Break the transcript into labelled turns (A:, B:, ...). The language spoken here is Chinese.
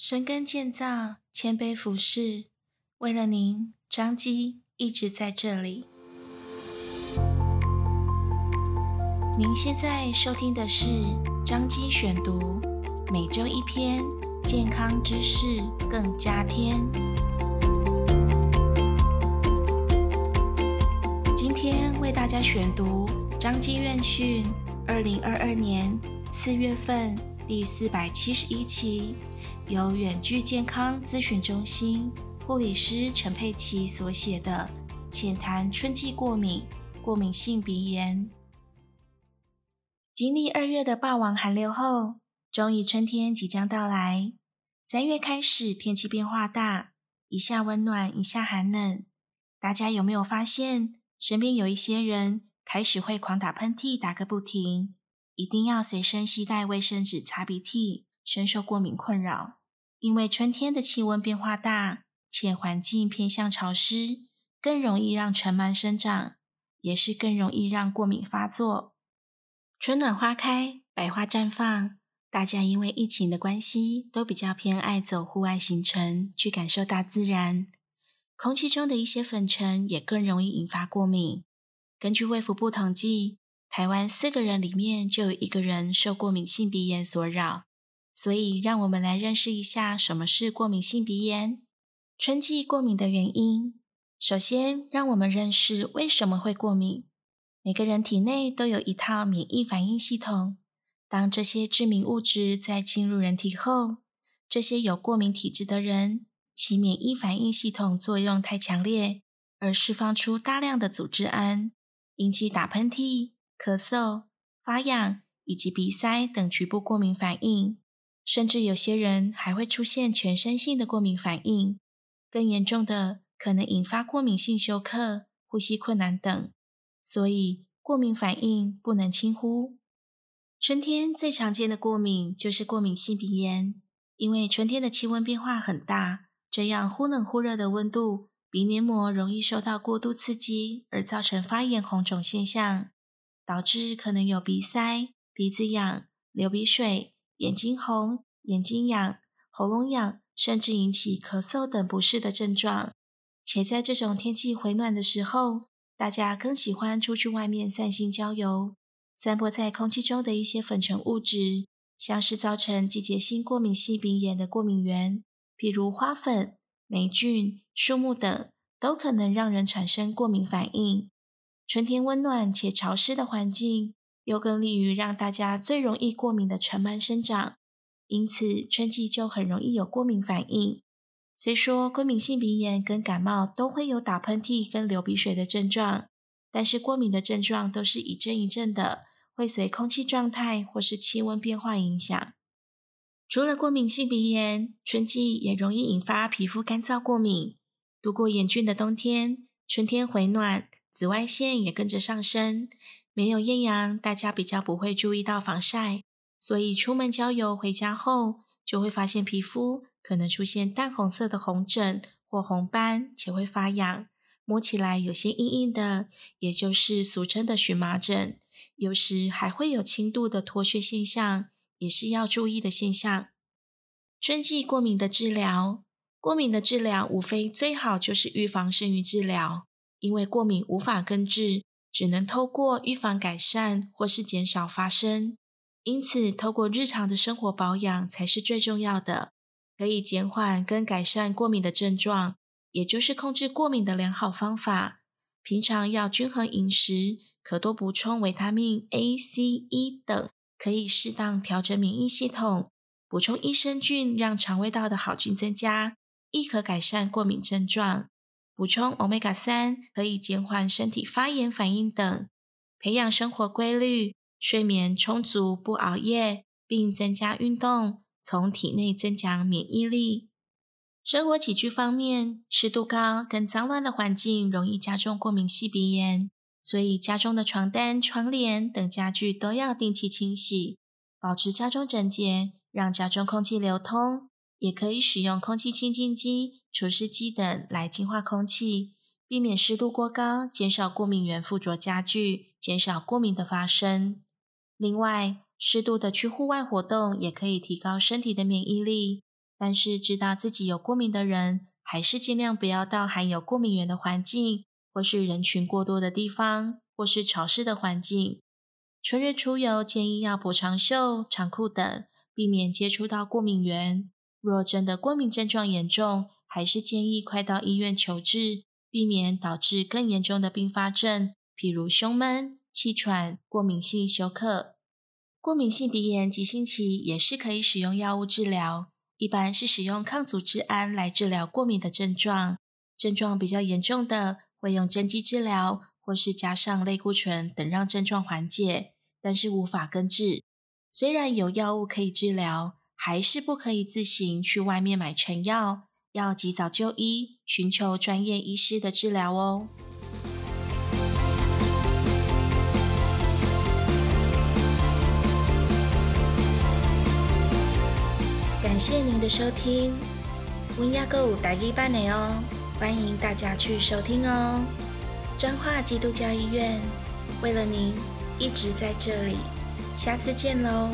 A: 深耕建造，谦卑服侍，为了您，张基一直在这里。您现在收听的是张基选读，每周一篇健康知识，更加添。今天为大家选读张基院讯二零二二年四月份第四百七十一期。由远距健康咨询中心护理师陈佩琪所写的《浅谈春季过敏、过敏性鼻炎》。经历二月的霸王寒流后，终于春天即将到来。三月开始，天气变化大，一下温暖，一下寒冷。大家有没有发现，身边有一些人开始会狂打喷嚏，打个不停，一定要随身携带卫生纸擦鼻涕，深受过敏困扰。因为春天的气温变化大，且环境偏向潮湿，更容易让尘螨生长，也是更容易让过敏发作。春暖花开，百花绽放，大家因为疫情的关系，都比较偏爱走户外行程，去感受大自然。空气中的一些粉尘也更容易引发过敏。根据卫福部统计，台湾四个人里面就有一个人受过敏性鼻炎所扰。所以，让我们来认识一下什么是过敏性鼻炎。春季过敏的原因，首先让我们认识为什么会过敏。每个人体内都有一套免疫反应系统，当这些致敏物质在进入人体后，这些有过敏体质的人，其免疫反应系统作用太强烈，而释放出大量的组织胺，引起打喷嚏、咳嗽、发痒以及鼻塞等局部过敏反应。甚至有些人还会出现全身性的过敏反应，更严重的可能引发过敏性休克、呼吸困难等。所以，过敏反应不能轻忽。春天最常见的过敏就是过敏性鼻炎，因为春天的气温变化很大，这样忽冷忽热的温度，鼻黏膜容易受到过度刺激，而造成发炎红肿现象，导致可能有鼻塞、鼻子痒、流鼻水。眼睛红、眼睛痒、喉咙痒，甚至引起咳嗽等不适的症状。且在这种天气回暖的时候，大家更喜欢出去外面散心郊游。散播在空气中的一些粉尘物质，像是造成季节性过敏性鼻炎的过敏源，譬如花粉、霉菌、树木等，都可能让人产生过敏反应。春天温暖且潮湿的环境，又更利于让大家最容易过敏的尘螨生长，因此春季就很容易有过敏反应。虽说过敏性鼻炎跟感冒都会有打喷嚏跟流鼻水的症状，但是过敏的症状都是一阵一阵的，会随空气状态或是气温变化影响。除了过敏性鼻炎，春季也容易引发皮肤干燥过敏。度过严峻的冬天，春天回暖，紫外线也跟着上升。没有艳阳，大家比较不会注意到防晒，所以出门郊游回家后，就会发现皮肤可能出现淡红色的红疹或红斑，且会发痒，摸起来有些硬硬的，也就是俗称的荨麻疹。有时还会有轻度的脱屑现象，也是要注意的现象。春季过敏的治疗，过敏的治疗无非最好就是预防胜于治疗，因为过敏无法根治。只能透过预防改善或是减少发生，因此透过日常的生活保养才是最重要的，可以减缓跟改善过敏的症状，也就是控制过敏的良好方法。平常要均衡饮食，可多补充维他命 A、C、E 等，可以适当调整免疫系统，补充益生菌，让肠胃道的好菌增加，亦可改善过敏症状。补充 Omega 三可以减缓身体发炎反应等，培养生活规律，睡眠充足，不熬夜，并增加运动，从体内增强免疫力。生活起居方面，湿度高跟脏乱的环境容易加重过敏性鼻炎，所以家中的床单、窗帘等家具都要定期清洗，保持家中整洁，让家中空气流通。也可以使用空气清净机、除湿机等来净化空气，避免湿度过高，减少过敏原附着家具，减少过敏的发生。另外，适度的去户外活动也可以提高身体的免疫力，但是知道自己有过敏的人，还是尽量不要到含有过敏原的环境，或是人群过多的地方，或是潮湿的环境。春日出游建议要补长袖、长裤等，避免接触到过敏源。若真的过敏症状严重，还是建议快到医院求治，避免导致更严重的并发症，譬如胸闷、气喘、过敏性休克。过敏性鼻炎急性期也是可以使用药物治疗，一般是使用抗组织胺来治疗过敏的症状。症状比较严重的，会用针剂治疗，或是加上类固醇等让症状缓解，但是无法根治。虽然有药物可以治疗，还是不可以自行去外面买成药，要及早就医，寻求专业医师的治疗哦。感谢您的收听，温亚购台语版的哦，欢迎大家去收听哦。彰化基督教医院为了您一直在这里，下次见喽。